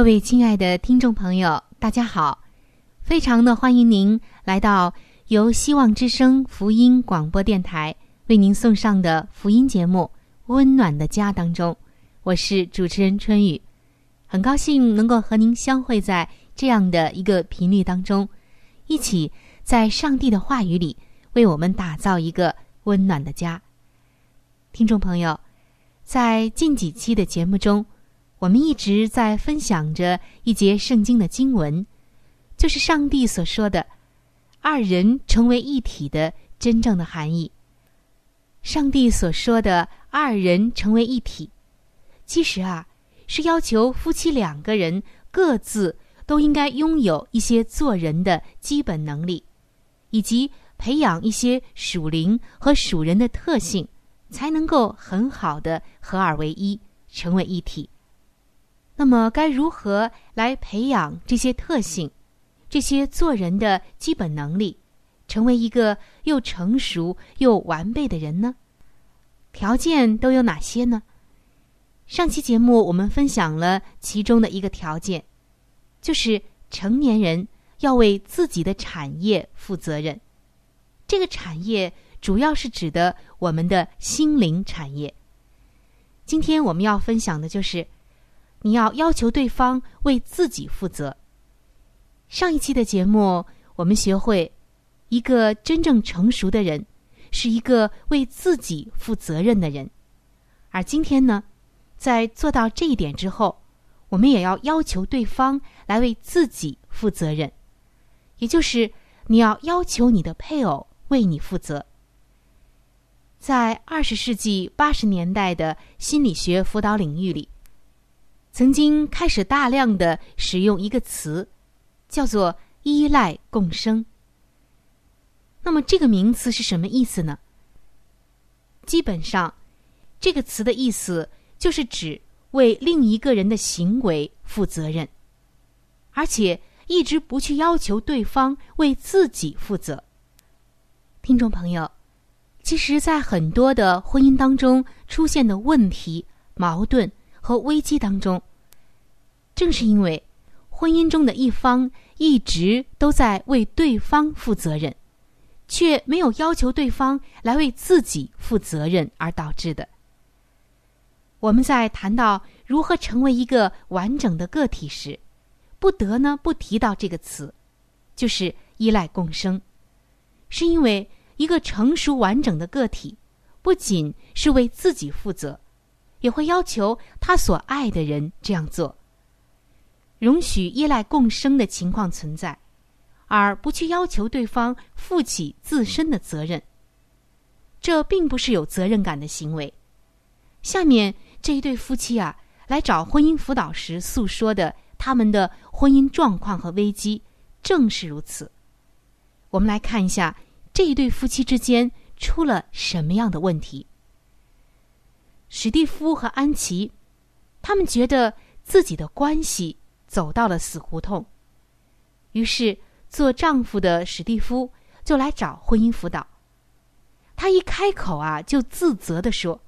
各位亲爱的听众朋友，大家好！非常的欢迎您来到由希望之声福音广播电台为您送上的福音节目《温暖的家》当中。我是主持人春雨，很高兴能够和您相会在这样的一个频率当中，一起在上帝的话语里为我们打造一个温暖的家。听众朋友，在近几期的节目中。我们一直在分享着一节圣经的经文，就是上帝所说的“二人成为一体”的真正的含义。上帝所说的“二人成为一体”，其实啊，是要求夫妻两个人各自都应该拥有一些做人的基本能力，以及培养一些属灵和属人的特性，才能够很好的合二为一，成为一体。那么该如何来培养这些特性，这些做人的基本能力，成为一个又成熟又完备的人呢？条件都有哪些呢？上期节目我们分享了其中的一个条件，就是成年人要为自己的产业负责任。这个产业主要是指的我们的心灵产业。今天我们要分享的就是。你要要求对方为自己负责。上一期的节目，我们学会，一个真正成熟的人，是一个为自己负责任的人。而今天呢，在做到这一点之后，我们也要要求对方来为自己负责任，也就是你要要求你的配偶为你负责。在二十世纪八十年代的心理学辅导领域里。曾经开始大量的使用一个词，叫做“依赖共生”。那么这个名词是什么意思呢？基本上，这个词的意思就是指为另一个人的行为负责任，而且一直不去要求对方为自己负责。听众朋友，其实，在很多的婚姻当中出现的问题、矛盾。和危机当中，正是因为婚姻中的一方一直都在为对方负责任，却没有要求对方来为自己负责任而导致的。我们在谈到如何成为一个完整的个体时，不得呢不提到这个词，就是依赖共生，是因为一个成熟完整的个体，不仅是为自己负责。也会要求他所爱的人这样做，容许依赖共生的情况存在，而不去要求对方负起自身的责任。这并不是有责任感的行为。下面这一对夫妻啊，来找婚姻辅导时诉说的他们的婚姻状况和危机，正是如此。我们来看一下这一对夫妻之间出了什么样的问题。史蒂夫和安琪，他们觉得自己的关系走到了死胡同。于是，做丈夫的史蒂夫就来找婚姻辅导。他一开口啊，就自责的说：“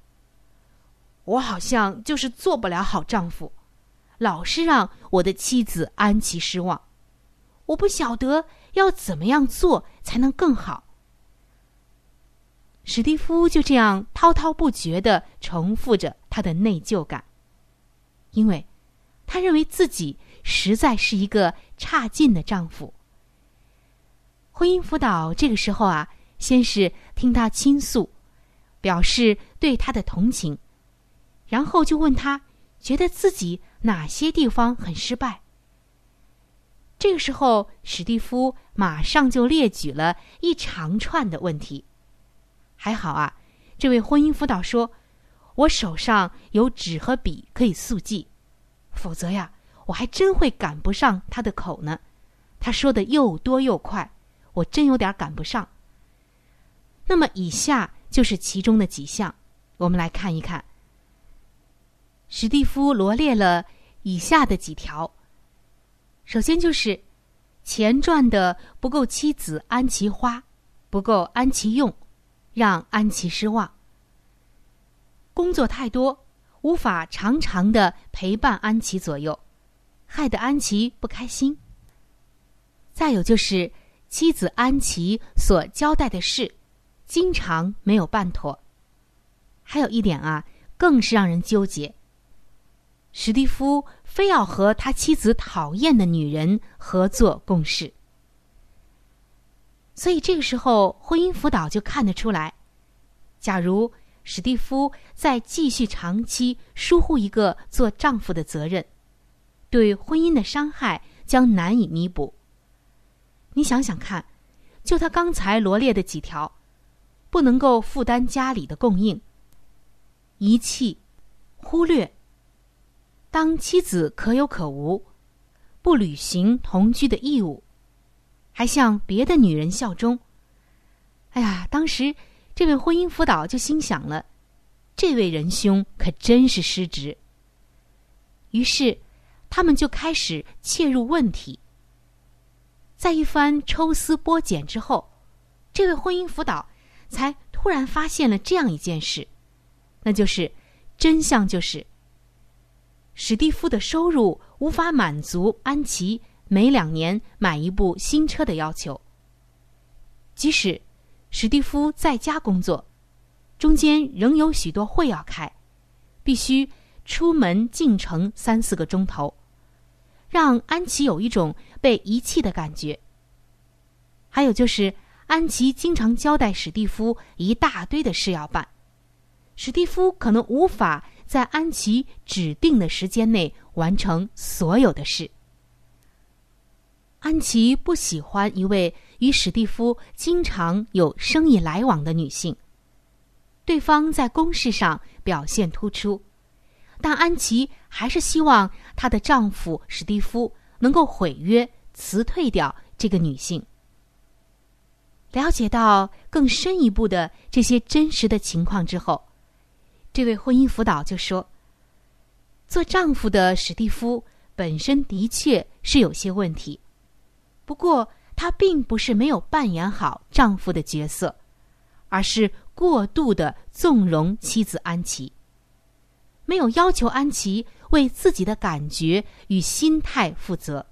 我好像就是做不了好丈夫，老是让我的妻子安琪失望。我不晓得要怎么样做才能更好。”史蒂夫就这样滔滔不绝的重复着他的内疚感，因为他认为自己实在是一个差劲的丈夫。婚姻辅导这个时候啊。先是听他倾诉，表示对他的同情，然后就问他觉得自己哪些地方很失败。这个时候，史蒂夫马上就列举了一长串的问题。还好啊，这位婚姻辅导说：“我手上有纸和笔可以速记，否则呀，我还真会赶不上他的口呢。他说的又多又快，我真有点赶不上。”那么，以下就是其中的几项，我们来看一看。史蒂夫罗列了以下的几条。首先就是钱赚的不够妻子安琪花，不够安琪用，让安琪失望。工作太多，无法常常的陪伴安琪左右，害得安琪不开心。再有就是妻子安琪所交代的事。经常没有办妥，还有一点啊，更是让人纠结。史蒂夫非要和他妻子讨厌的女人合作共事，所以这个时候婚姻辅导就看得出来，假如史蒂夫再继续长期疏忽一个做丈夫的责任，对婚姻的伤害将难以弥补。你想想看，就他刚才罗列的几条。不能够负担家里的供应，遗弃、忽略。当妻子可有可无，不履行同居的义务，还向别的女人效忠。哎呀，当时这位婚姻辅导就心想了，这位仁兄可真是失职。于是，他们就开始切入问题。在一番抽丝剥茧之后，这位婚姻辅导。才突然发现了这样一件事，那就是真相就是，史蒂夫的收入无法满足安琪每两年买一部新车的要求。即使史蒂夫在家工作，中间仍有许多会要开，必须出门进城三四个钟头，让安琪有一种被遗弃的感觉。还有就是。安琪经常交代史蒂夫一大堆的事要办，史蒂夫可能无法在安琪指定的时间内完成所有的事。安琪不喜欢一位与史蒂夫经常有生意来往的女性，对方在公事上表现突出，但安琪还是希望她的丈夫史蒂夫能够毁约辞退掉这个女性。了解到更深一步的这些真实的情况之后，这位婚姻辅导就说：“做丈夫的史蒂夫本身的确是有些问题，不过他并不是没有扮演好丈夫的角色，而是过度的纵容妻子安琪，没有要求安琪为自己的感觉与心态负责。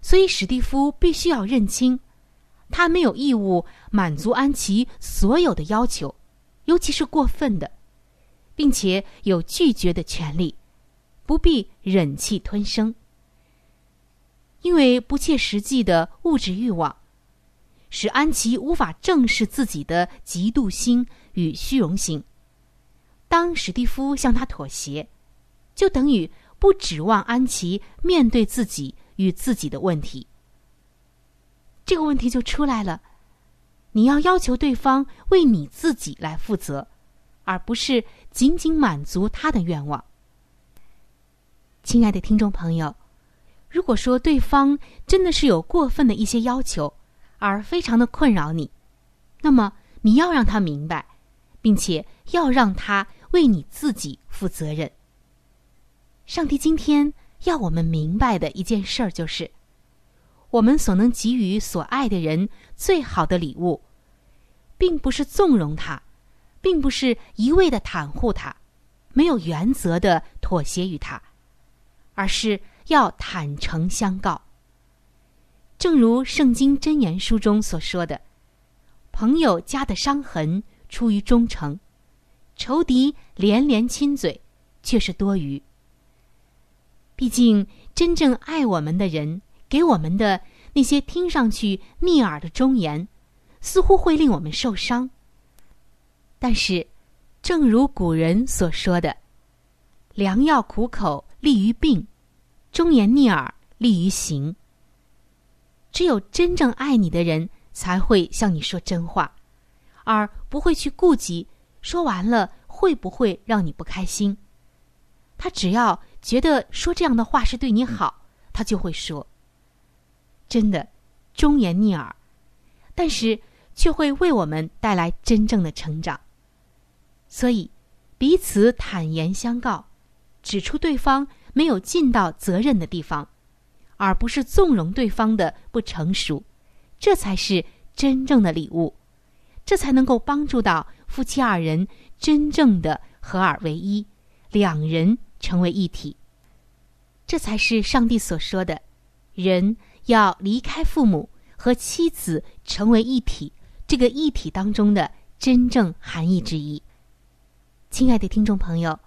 所以史蒂夫必须要认清。”他没有义务满足安琪所有的要求，尤其是过分的，并且有拒绝的权利，不必忍气吞声。因为不切实际的物质欲望，使安琪无法正视自己的嫉妒心与虚荣心。当史蒂夫向他妥协，就等于不指望安琪面对自己与自己的问题。这个问题就出来了，你要要求对方为你自己来负责，而不是仅仅满足他的愿望。亲爱的听众朋友，如果说对方真的是有过分的一些要求，而非常的困扰你，那么你要让他明白，并且要让他为你自己负责任。上帝今天要我们明白的一件事儿，就是我们所能给予所爱的人最好的礼物，并不是纵容他，并不是一味的袒护他，没有原则的妥协于他，而是要坦诚相告。正如《圣经真言书》中所说的：“朋友加的伤痕出于忠诚，仇敌连连亲嘴，却是多余。”毕竟，真正爱我们的人给我们的那些听上去逆耳的忠言，似乎会令我们受伤。但是，正如古人所说的：“良药苦口利于病，忠言逆耳利于行。”只有真正爱你的人才会向你说真话，而不会去顾及说完了会不会让你不开心。他只要。觉得说这样的话是对你好，他就会说。真的，忠言逆耳，但是却会为我们带来真正的成长。所以，彼此坦言相告，指出对方没有尽到责任的地方，而不是纵容对方的不成熟，这才是真正的礼物，这才能够帮助到夫妻二人真正的合二为一，两人。成为一体，这才是上帝所说的，人要离开父母和妻子成为一体。这个一体当中的真正含义之一。亲爱的听众朋友，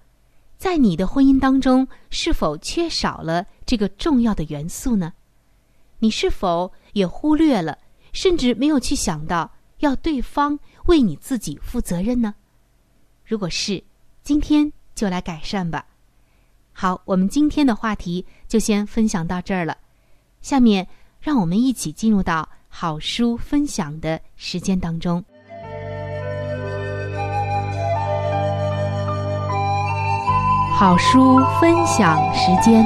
在你的婚姻当中，是否缺少了这个重要的元素呢？你是否也忽略了，甚至没有去想到要对方为你自己负责任呢？如果是，今天就来改善吧。好，我们今天的话题就先分享到这儿了。下面，让我们一起进入到好书分享的时间当中。好书分享时间，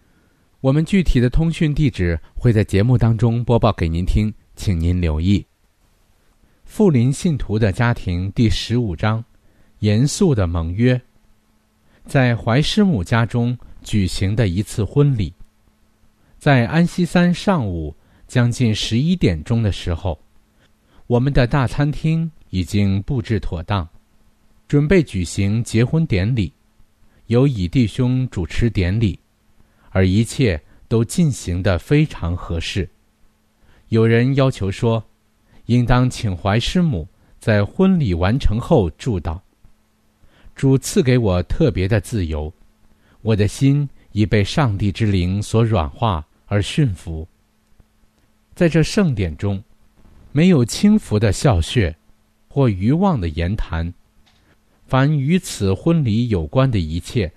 我们具体的通讯地址会在节目当中播报给您听，请您留意。富林信徒的家庭第十五章：严肃的盟约。在怀师母家中举行的一次婚礼，在安息三上午将近十一点钟的时候，我们的大餐厅已经布置妥当，准备举行结婚典礼，由乙弟兄主持典礼，而一切都进行的非常合适。有人要求说。应当请怀师母在婚礼完成后祝祷。主赐给我特别的自由，我的心已被上帝之灵所软化而驯服。在这盛典中，没有轻浮的笑谑，或愚妄的言谈，凡与此婚礼有关的一切，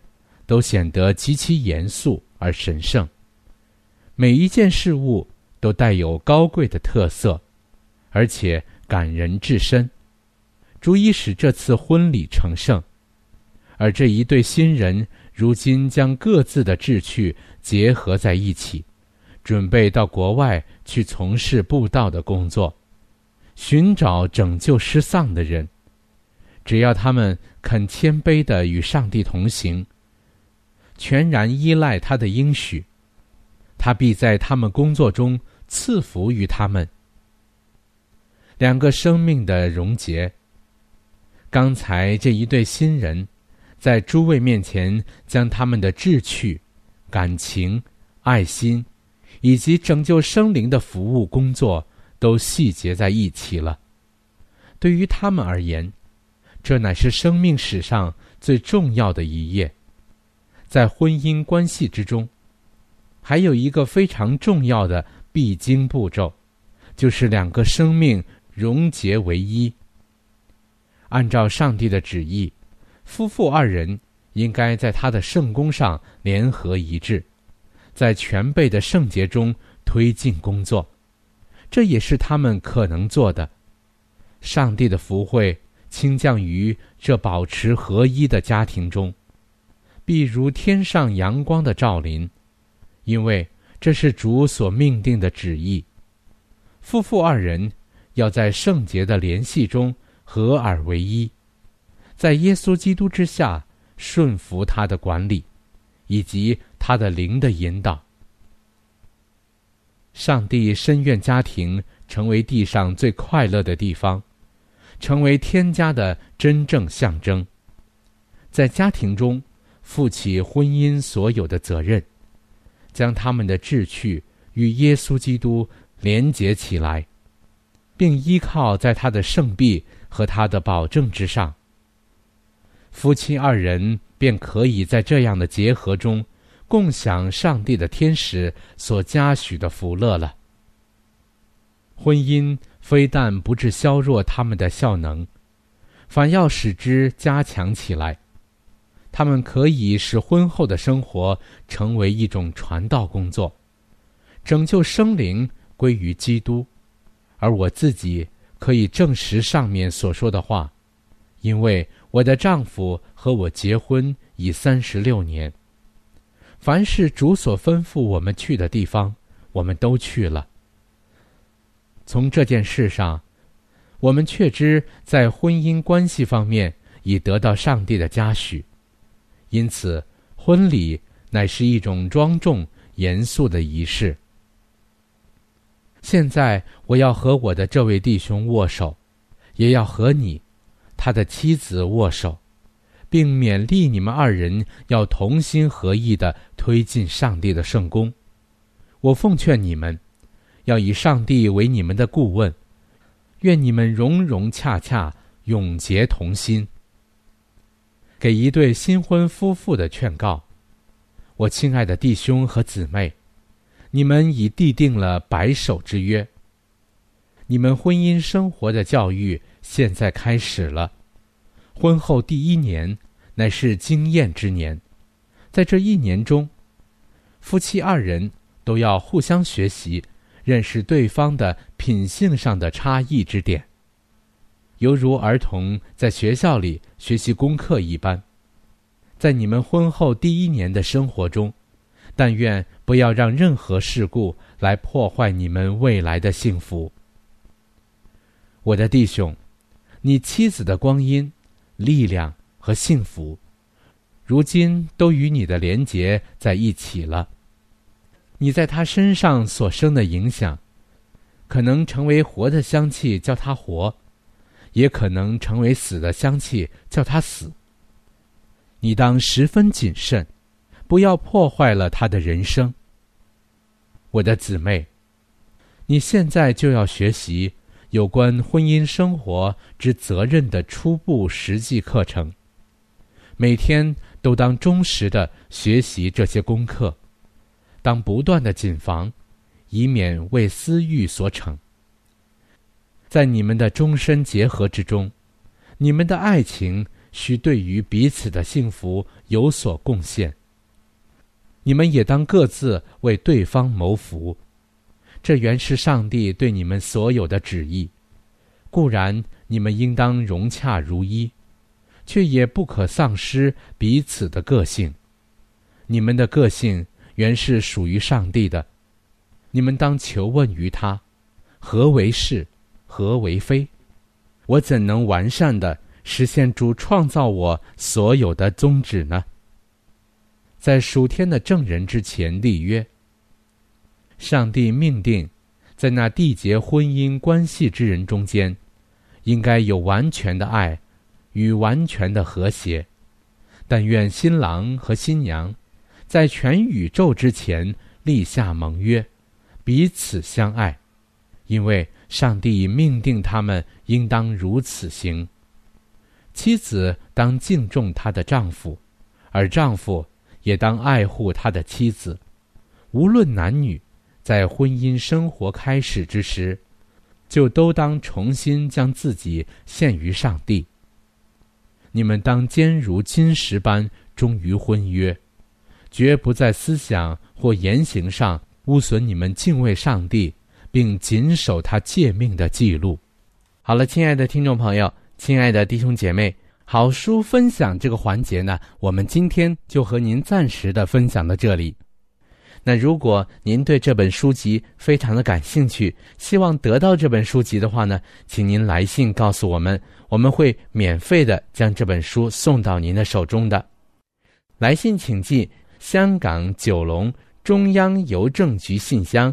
都显得极其严肃而神圣。每一件事物都带有高贵的特色。而且感人至深，足以使这次婚礼成圣。而这一对新人如今将各自的志趣结合在一起，准备到国外去从事布道的工作，寻找拯救失丧的人。只要他们肯谦卑的与上帝同行，全然依赖他的应许，他必在他们工作中赐福于他们。两个生命的溶结，刚才这一对新人，在诸位面前将他们的志趣、感情、爱心，以及拯救生灵的服务工作，都细节在一起了。对于他们而言，这乃是生命史上最重要的一页。在婚姻关系之中，还有一个非常重要的必经步骤，就是两个生命融结为一。按照上帝的旨意，夫妇二人应该在他的圣宫上联合一致，在全备的圣洁中推进工作。这也是他们可能做的。上帝的福惠倾降于这保持合一的家庭中，必如天上阳光的照临，因为这是主所命定的旨意。夫妇二人要在圣洁的联系中合而为一，在耶稣基督之下顺服他的管理，以及他的灵的引导。上帝深愿家庭成为地上最快乐的地方。成为天家的真正象征，在家庭中负起婚姻所有的责任，将他们的志趣与耶稣基督连结起来，并依靠在他的圣臂和他的保证之上，夫妻二人便可以在这样的结合中，共享上帝的天使所嘉许的福乐了。婚姻。非但不致削弱他们的效能，反要使之加强起来。他们可以使婚后的生活成为一种传道工作，拯救生灵归于基督。而我自己可以证实上面所说的话，因为我的丈夫和我结婚已三十六年。凡是主所吩咐我们去的地方，我们都去了。从这件事上，我们确知在婚姻关系方面已得到上帝的嘉许，因此婚礼乃是一种庄重严肃的仪式。现在我要和我的这位弟兄握手，也要和你，他的妻子握手，并勉励你们二人要同心合意的推进上帝的圣功。我奉劝你们。要以上帝为你们的顾问，愿你们融融洽洽，永结同心。给一对新婚夫妇的劝告：我亲爱的弟兄和姊妹，你们已缔定了白首之约。你们婚姻生活的教育现在开始了。婚后第一年乃是经验之年，在这一年中，夫妻二人都要互相学习。认识对方的品性上的差异之点，犹如儿童在学校里学习功课一般。在你们婚后第一年的生活中，但愿不要让任何事故来破坏你们未来的幸福。我的弟兄，你妻子的光阴、力量和幸福，如今都与你的连结在一起了。你在他身上所生的影响，可能成为活的香气叫他活，也可能成为死的香气叫他死。你当十分谨慎，不要破坏了他的人生。我的姊妹，你现在就要学习有关婚姻生活之责任的初步实际课程，每天都当忠实的学习这些功课。当不断的谨防，以免为私欲所逞。在你们的终身结合之中，你们的爱情需对于彼此的幸福有所贡献。你们也当各自为对方谋福，这原是上帝对你们所有的旨意。固然你们应当融洽如一，却也不可丧失彼此的个性。你们的个性。原是属于上帝的，你们当求问于他：何为是，何为非？我怎能完善的实现主创造我所有的宗旨呢？在属天的证人之前立约，上帝命定，在那缔结婚姻关系之人中间，应该有完全的爱与完全的和谐。但愿新郎和新娘，在全宇宙之前立下盟约，彼此相爱，因为上帝命定他们应当如此行。妻子当敬重她的丈夫，而丈夫也当爱护他的妻子。无论男女，在婚姻生活开始之时，就都当重新将自己献于上帝。你们当坚如金石般忠于婚约，绝不在思想或言行上污损你们敬畏上帝，并谨守他诫命的记录。好了，亲爱的听众朋友，亲爱的弟兄姐妹，好书分享这个环节呢，我们今天就和您暂时的分享到这里。那如果您对这本书籍非常的感兴趣，希望得到这本书籍的话呢，请您来信告诉我们，我们会免费的将这本书送到您的手中的。来信请寄香港九龙中央邮政局信箱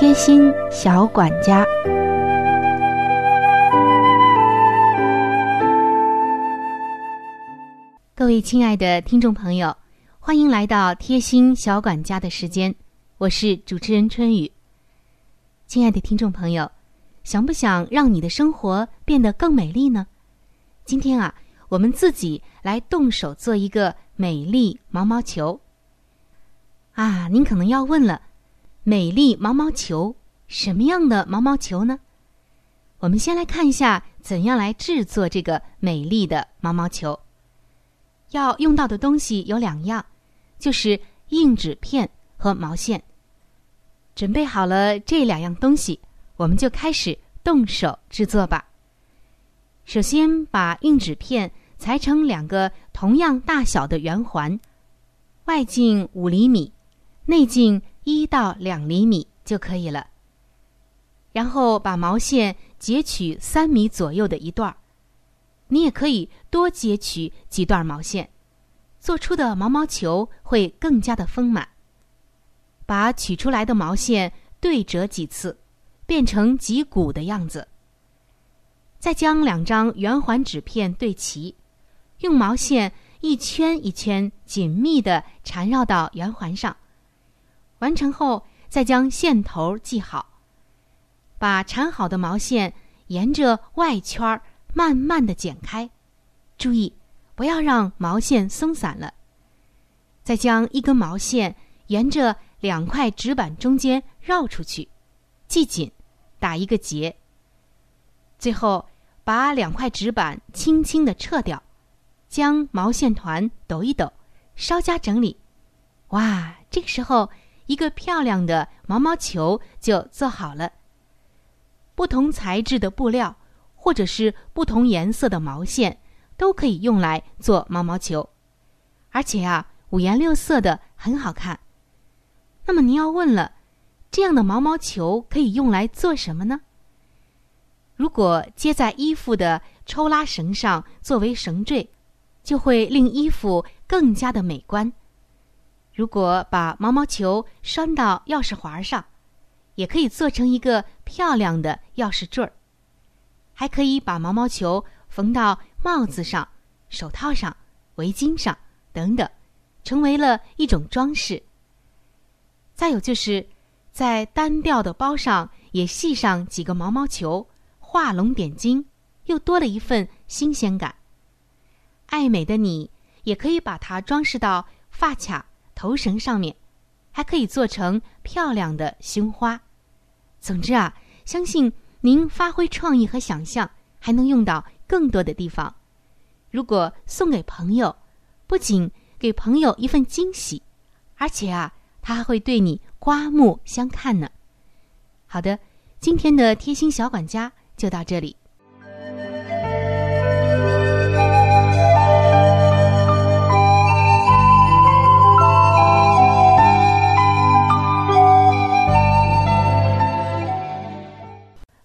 贴心小管家，各位亲爱的听众朋友。欢迎来到贴心小管家的时间，我是主持人春雨。亲爱的听众朋友，想不想让你的生活变得更美丽呢？今天啊，我们自己来动手做一个美丽毛毛球。啊，您可能要问了，美丽毛毛球什么样的毛毛球呢？我们先来看一下怎样来制作这个美丽的毛毛球。要用到的东西有两样。就是硬纸片和毛线。准备好了这两样东西，我们就开始动手制作吧。首先，把硬纸片裁成两个同样大小的圆环，外径五厘米，内径一到两厘米就可以了。然后把毛线截取三米左右的一段儿，你也可以多截取几段毛线。做出的毛毛球会更加的丰满。把取出来的毛线对折几次，变成几股的样子。再将两张圆环纸片对齐，用毛线一圈一圈紧密的缠绕到圆环上。完成后，再将线头系好。把缠好的毛线沿着外圈慢慢的剪开，注意。不要让毛线松散了。再将一根毛线沿着两块纸板中间绕出去，系紧，打一个结。最后把两块纸板轻轻的撤掉，将毛线团抖一抖，稍加整理。哇，这个时候一个漂亮的毛毛球就做好了。不同材质的布料，或者是不同颜色的毛线。都可以用来做毛毛球，而且啊，五颜六色的很好看。那么您要问了，这样的毛毛球可以用来做什么呢？如果接在衣服的抽拉绳上作为绳坠，就会令衣服更加的美观。如果把毛毛球拴到钥匙环上，也可以做成一个漂亮的钥匙坠儿。还可以把毛毛球缝到。帽子上、手套上、围巾上等等，成为了一种装饰。再有就是，在单调的包上也系上几个毛毛球，画龙点睛，又多了一份新鲜感。爱美的你也可以把它装饰到发卡、头绳上面，还可以做成漂亮的胸花。总之啊，相信您发挥创意和想象，还能用到。更多的地方，如果送给朋友，不仅给朋友一份惊喜，而且啊，他还会对你刮目相看呢。好的，今天的贴心小管家就到这里。